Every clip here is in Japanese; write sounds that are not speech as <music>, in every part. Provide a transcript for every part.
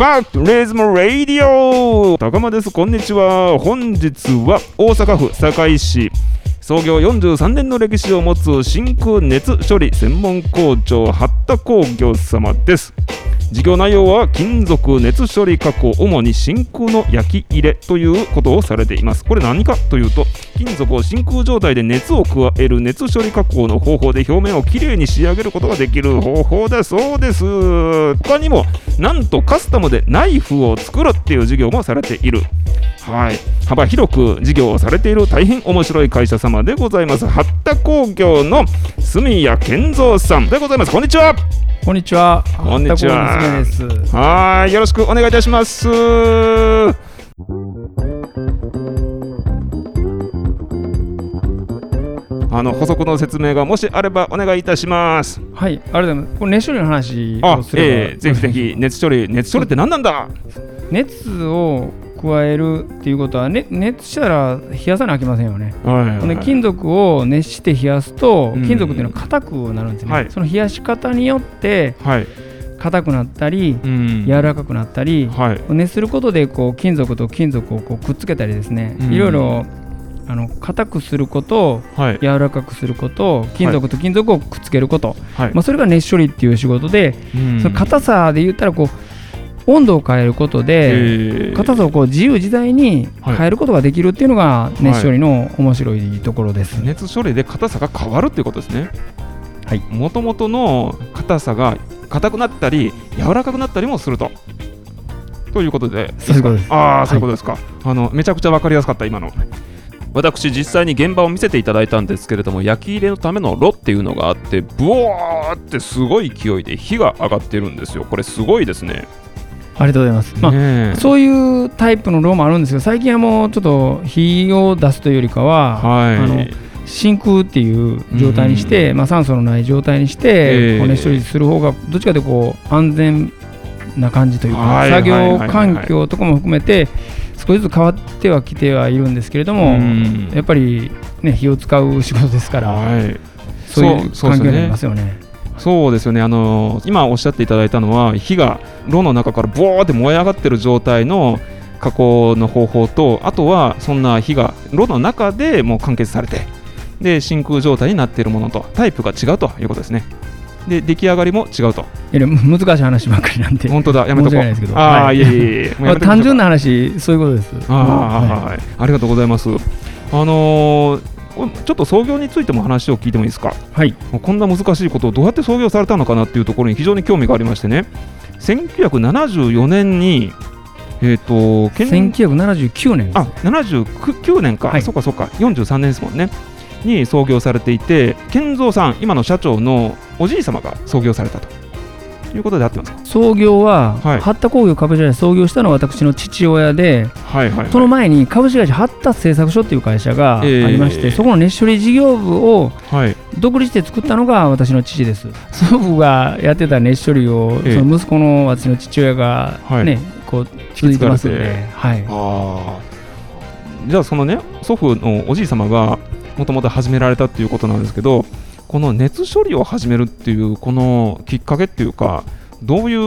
ファクトレズムラディオ高間です。こんにちは。本日は大阪府堺市。創業43年の歴史を持つ真空熱処理専門工場八田工業様です。事業内容は金属熱処理加工主に真空の焼き入れということをされています。これ何かというと金属を真空状態で熱を加える熱処理加工の方法で表面をきれいに仕上げることができる方法だそうです。他にもなんとカスタムでナイフを作るっていう事業もされている。はい、幅広く事業をされている大変面白い会社様でございます。八田工業の住谷健三さんでございます。こんにちは。こんにちは。こんにちはです。はいよろしくお願いいたします。あの補足の説明がもしあればお願いいたします。はい、ありがとうございます。これ熱処理の話あをすれば、ええぜひぜひ。熱処理熱処理って何なんだ？熱を加えるっていうことは、ね、熱したら冷やさなきゃいけませんよね。はいで金属を熱して冷やすとうん。金属っていうのは硬くなるんですね、はい。その冷やし方によってはい硬くなったりうん。柔らかくなったり、はい。熱することでこう金属と金属をこうくっつけたりですね、うん。いろいろあの硬くすることはい。柔らかくすること金属と金属をくっつけること、はい。まあ、それが熱処理っていう仕事で、うん。その硬さで言ったらこう温度を変えることでええ硬さをこう自由自在に変えることができるっていうのが熱処理の面白いところです。熱処理で硬さが変わるっていうことですね。はいもともとの硬さが硬くなったり柔らかくなったりもすると。ということで。そういうことです。ああそういうことですか、あのめちゃくちゃ分かりやすかった今の。私実際に現場を見せていただいたんですけれども焼き入れのための炉っていうのがあってブワーってすごい勢いで火が上がってるんですよ。これすごいですね。ありがとうございます。まあそういうタイプの炉もあるんですけど最近はもうちょっと火を出すというよりかは、はい。あの真空っていう状態にして、まあ、酸素のない状態にして、ええ。こう熱処理する方がどっちかというとこう安全な感じというか、はい作業環境とかも含めて少しずつ変わってはきてはいるんですけれども、うん。やっぱり、ね、火を使う仕事ですから、はい。そういう環境になりますよね。そうですよね。あの今おっしゃっていただいたのは火が炉の中からボーって燃え上がってる状態の加工の方法とあとはそんな火が炉の中でもう完結されてで真空状態になっているものとタイプが違うということですね。で出来上がりも違うと。難しい話ばっかりなんで、本当だ。やめとこう。ああ、はい。い、えいえいえ。もうやめときましょうか単純な話、そういうことです。ああ、はい。はい、ありがとうございます。あのーちょっと創業についても話を聞いてもいいですか？はい、こんな難しいことをどうやって創業されたのかなっていうところに非常に興味がありましてね。1974年にえっ、と県1979年ですあ79年か、はい。そっかそっか。43年ですもんねに創業されていて健三さん今の社長のおじい様が創業されたと。いうことであってます。か創業は、はい。八田工業株式会社創業したのは私の父親で、はいはい、はい、その前に株式会社八田製作所っていう会社がありまして、ええそこの熱処理事業部をはい。独立して作ったのが私の父です。祖父がやってた熱処理を、ええ。その息子の私の父親がはい。ね、こう続いてますので、はい、ああじゃあそのね祖父のおじい様がもともと始められたっていうことなんですけどこの熱処理を始めるっていうこのきっかけっていうかどういう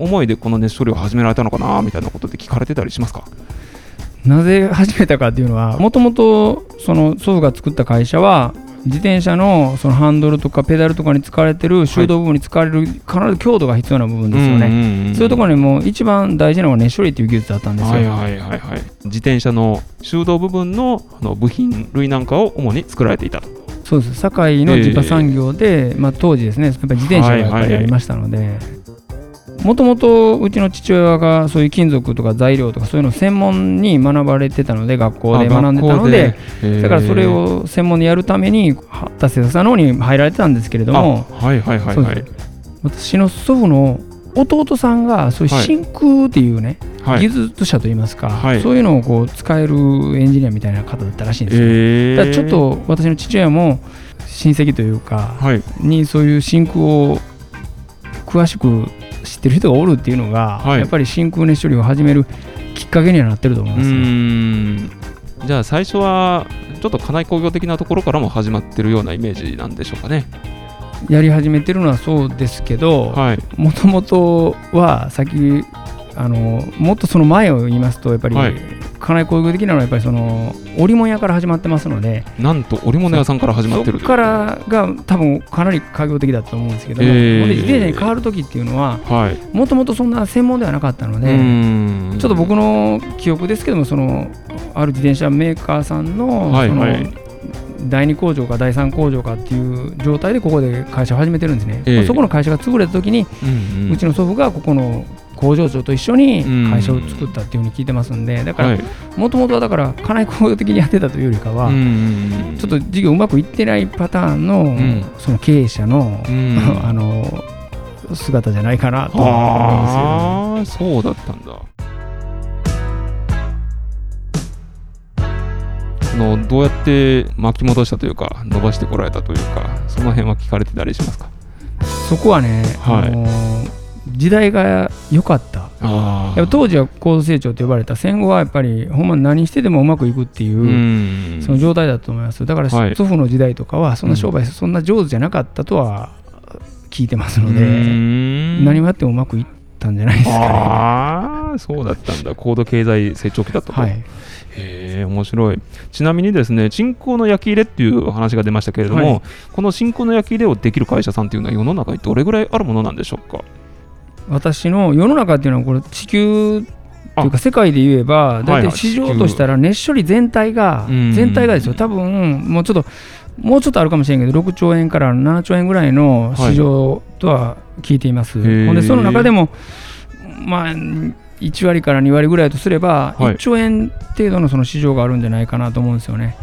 思いでこの熱処理を始められたのかなみたいなことで聞かれてたりしますか？なぜ始めたかっていうのはもともとその祖父が作った会社は自転車のそのハンドルとかペダルとかに使われてる手動部分に使われる必ず強度が必要な部分ですよね。ねそういうところにも一番大事なのは熱処理っていう技術だったんですよ。はいはいはいはい。自転車の修道部分のあの部品類なんかを主に作られていたと。そうです。堺の自家産業で、まあ、当時ですね。やっぱり自転車がやっぱりありましたのでもともとうちの父親がそういう金属とか材料とかそういうのを専門に学ばれてたので学校で学んでたのでだからそれを専門にやるために八田製作さんの方に入られてたんですけれどもあはいはいはいはい。私の祖父の弟さんがそういうはい真空っていうね、はい。技術者といいますか、はい。そういうのをこう使えるエンジニアみたいな方だったらしいんですよ。えだからちょっと私の父親も親戚というかはい。にそういう真空を詳しく知ってる人がおるっていうのが、はいやっぱり真空熱処理を始めるきっかけにはなってると思いうますね。じゃあ最初はちょっと家内工業的なところからも始まってるようなイメージなんでしょうかね。やり始めてるのはそうですけどはい。もともとはさっきあのもっとその前を言いますとやっぱり、はいかなり工業的なのはやっぱりその織物屋から始まってますのでなんと織物屋さんから始まってるそこからが多分かなり家業的だと思うんですけども、えー。自転車に変わる時っていうのははい。もともとそんな専門ではなかったので、うん。ちょっと僕の記憶ですけどもそのある自転車メーカーさんの,、そのはい。はい第2工場か第3工場かっていう状態でここで会社を始めてるんですね、ええ。まあそこの会社が潰れた時に、うんうん。うちの祖父がここの工場長と一緒に会社を作ったっていうふうに聞いてますんでだからはい。もともとはだからかなり工業的にやってたというよりかは、ちょっと事業うまくいってないパターンの、ん。その経営者の、うん。<laughs> あの姿じゃないかなと思うんですよね。ああそうだったんだ。あのどうやって巻き戻したというか伸ばしてこられたというかその辺は聞かれてたりしますか？そこはね、はい。あの時代が良かった。当時は高度成長と呼ばれた。戦後はやっぱりほんま何してでもうまくいくっていう、うん。その状態だと思います。だからはい。祖父の時代とかはそんな商売そんな上手じゃなかったとは聞いてますので、うん。何もやってもうまくいったんじゃないですかね。ああそうだったんだ。高度経済成長期だったと、はい、へえ面白い。ちなみにですね真空の焼き入れっていう話が出ましたけれども、はい。この真空の焼き入れをできる会社さんっていうのは世の中にどれぐらいあるものなんでしょうか？私の世の中っていうのはこれ地球というか世界で言えば大体市場としたら熱処理全体がうん。全体がですよ。多分もうちょっともうちょっとあるかもしれんけど6兆円から7兆円ぐらいの市場とは聞いています、ー。ほんでその中でもまあ1割から2割ぐらいとすればはい。1兆円程度のその市場があるんじゃないかなと思うんですよね、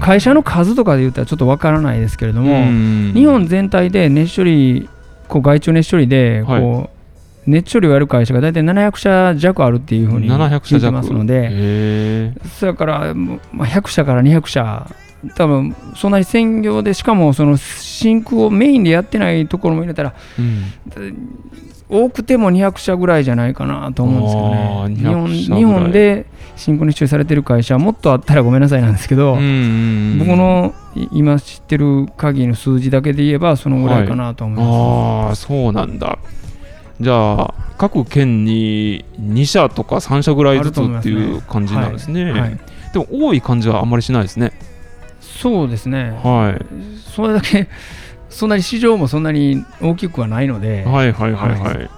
会社の数とかで言ったらちょっとわからないですけれども、うん。日本全体で熱処理こう外注熱処理でこう、はい熱処理をやる会社が大体700社弱あるっていうふうに700社聞いて弱ますので、それから、もうまあ、100社から200社、多分そんなに専業で、しかもその真空をメインでやってないところも入れたら、うん。多くても200社ぐらいじゃないかなと思うんですよあーね。日本200社ぐらい。日本で真空に注されてる会社はもっとあったらごめんなさいなんですけど、うん僕のい今知ってる限りの数字だけで言えば、そのぐらいかなと思います。ああそうなんだじゃあ各県に2社とか3社ぐらいずつっていう感じなんですね。はい。でも多い感じはあんまりしないですね。そうですね、はい。それだけ、そんなに市場もそんなに大きくはないので、はいはいはいはい、は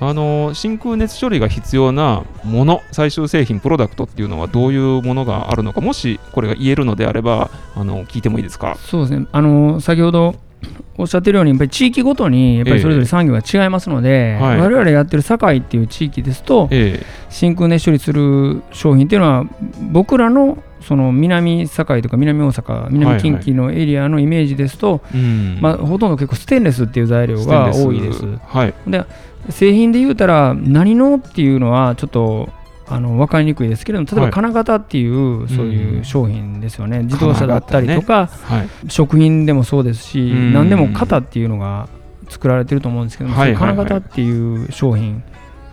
あの真空熱処理が必要なもの最終製品プロダクトっていうのはどういうものがあるのかもしこれが言えるのであればあの聞いてもいいですか？そうですね、あの先ほどおっしゃってるように、やっぱり地域ごとにやっぱりそれぞれ産業が違いますので、ええはい。我々やってる堺っていう地域ですと、え真空熱処理する商品っていうのは、僕らのその南堺とか南大阪、南近畿のエリアのイメージですと、えうん。まあ、ほとんど結構ステンレスっていう材料が多いです。はい。で製品で言うたら何のっていうのはちょっとあの分かりにくいですけれども例えはい。ば金型っていうそういう商品ですよね、自動車だったりとか、はい。食品でもそうですし、うん。何でも型っていうのが作られてると思うんですけども、金型っていう商品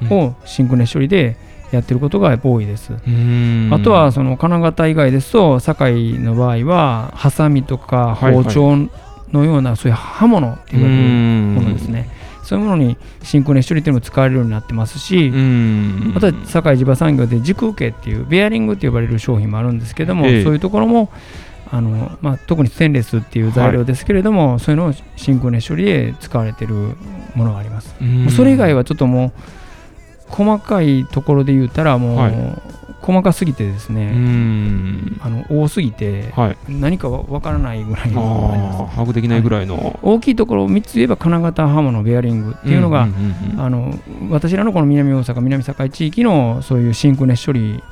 を真空熱処理でやってることが多いです。うん。あとはその金型以外ですと堺の場合はハサミとか包丁のようなそういう刃物ってう言われるんものですね。そういうものに真空熱処理っていうのも使われるようになってますし、うん。あとは堺地場産業で軸受けっていうベアリングって呼ばれる商品もあるんですけども、ええ。そういうところもあの、まあ、特にステンレスっていう材料ですけれども、そういうのを真空熱処理で使われてるものがあります。うん。それ以外はちょっともう細かいところで言ったらもう、はい。細かすぎてですうね、ん。あの多すぎてはい。何かわわからないぐらいあの把握できないぐらいの。大きいところを3つ言えば金型刃物ベアリングっていうのが、うんうんあの私らのこの南大阪南堺地域のそういう真空熱処理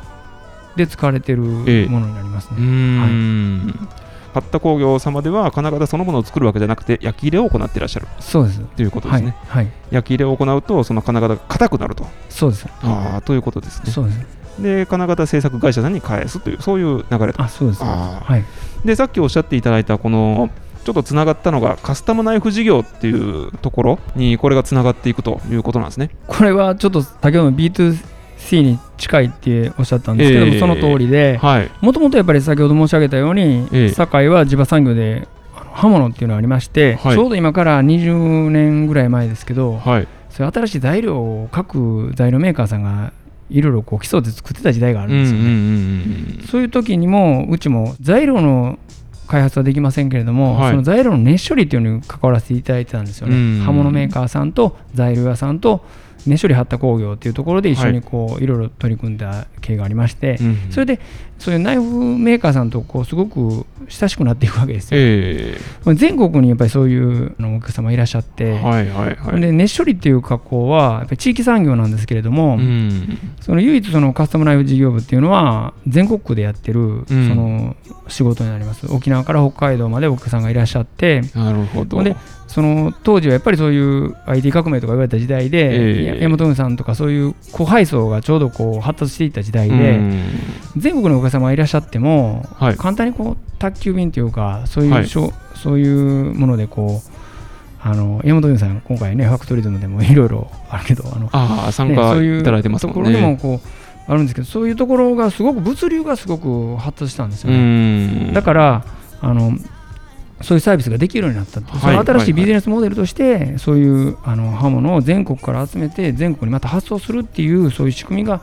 で使われてるもえ。えのになりますうね。ーん八田工業様では金型そのものを作るわけじゃなくて焼き入れを行っていらっしゃるそうです。ということではい、すね、はい、焼き入れを行うとその金型が硬くなるとそうです。ああということですねそうです。で金型製作会社さんに返すというそういう流れとあ、そうです。はい。でさっきおっしゃっていただいたこのちょっとつながったのがカスタムナイフ事業っていうところにこれがつながっていくということなんですねこれはちょっと先ほどの B2C に近いっておっしゃったんですけども、ええ。その通りで、はい。もともとやっぱり先ほど申し上げたように、ええ。堺は地場産業で刃物っていうのがありまして、はい。ちょうど今から20年ぐらい前ですけど、はい。そういう新しい材料を各材料メーカーさんがいろいろこう競って作ってた時代があるんですよね。そういう時にもうちも材料の開発はできませんけれども、はい。その材料の熱処理っていうのに関わらせていただいてたんですよね。うん。刃物メーカーさんと材料屋さんと熱処理発工業っていうところで一緒にこういろいろ取り組んだ経緯がありまして、うんそれでそういうナイフメーカーさんとこうすごく親しくなっていくわけですよ。え全国にやっぱりそういうお客様いらっしゃって、えはいはいはい。で熱処理っていう加工はやっぱり地域産業なんですけれども、うん。その唯一そのカスタムナイフ事業部っていうのは全国区でやってるその仕事になります、沖縄から北海道までお客さんがいらっしゃってなるほど。でその当時はやっぱりそういう IT 革命とか言われた時代で、ええ。や大和運さんとかそういう個配送がちょうどこう発達していった時代で、うん。全国のお客様がいらっしゃっても、はい。簡単にこう宅急便というかそういう、はい。そういうものでこうあの山本運さん今回ねファクトリズムでもいろいろあるけどあのああ参ね加そういういただいてますもとこんねろでもこうあるんですけどそういうところがすごく物流がすごく発達したんですようね、ん。だからあのそういうサービスができるようになったと、はい。その新しいビジネスモデルとして、そういうあの刃物を全国から集めて全国にまた発送するっていうそういう仕組みが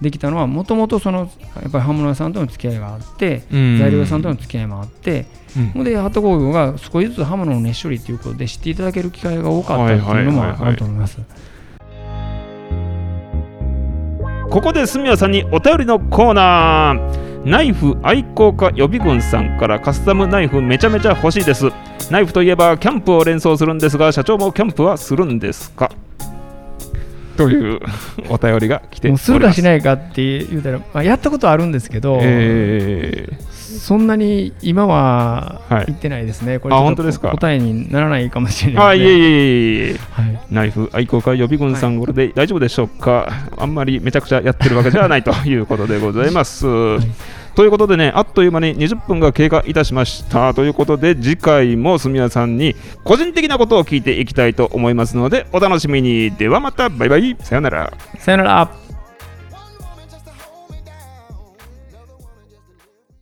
できたのはもともとそのやっぱり刃物屋さんとの付き合いがあって、うん。材料屋さんとの付き合いもあって、うん。で、ハット工業が少しずつ刃物の熱処理ということで知っていただける機会が多かったっていうのもあると思います。ここで住谷さんにお便りのコーナーナイフ愛好家予備軍さんからカスタムナイフめちゃめちゃ欲しいです。ナイフといえばキャンプを連想するんですが社長もキャンプはするんですか？という <laughs> お便りが来ております。するかしないかって言うたら、まあ、やったことはあるんですけど、えそんなに今ははい。言ってないですね。これあちょっと本当ですか？答えにならないかもしれー、ないね。あいえいえいえ。はいナイフ愛好家予備軍さん、これで大丈夫でしょうか？あんまりめちゃくちゃやってるわけじゃないということでございます。ということでね、あっという間に20分が経過いたしました。ということで、次回も住谷さんに個人的なことを聞いていきたいと思いますので、お楽しみに。ではまた、バイバイ。さよなら。さよなら。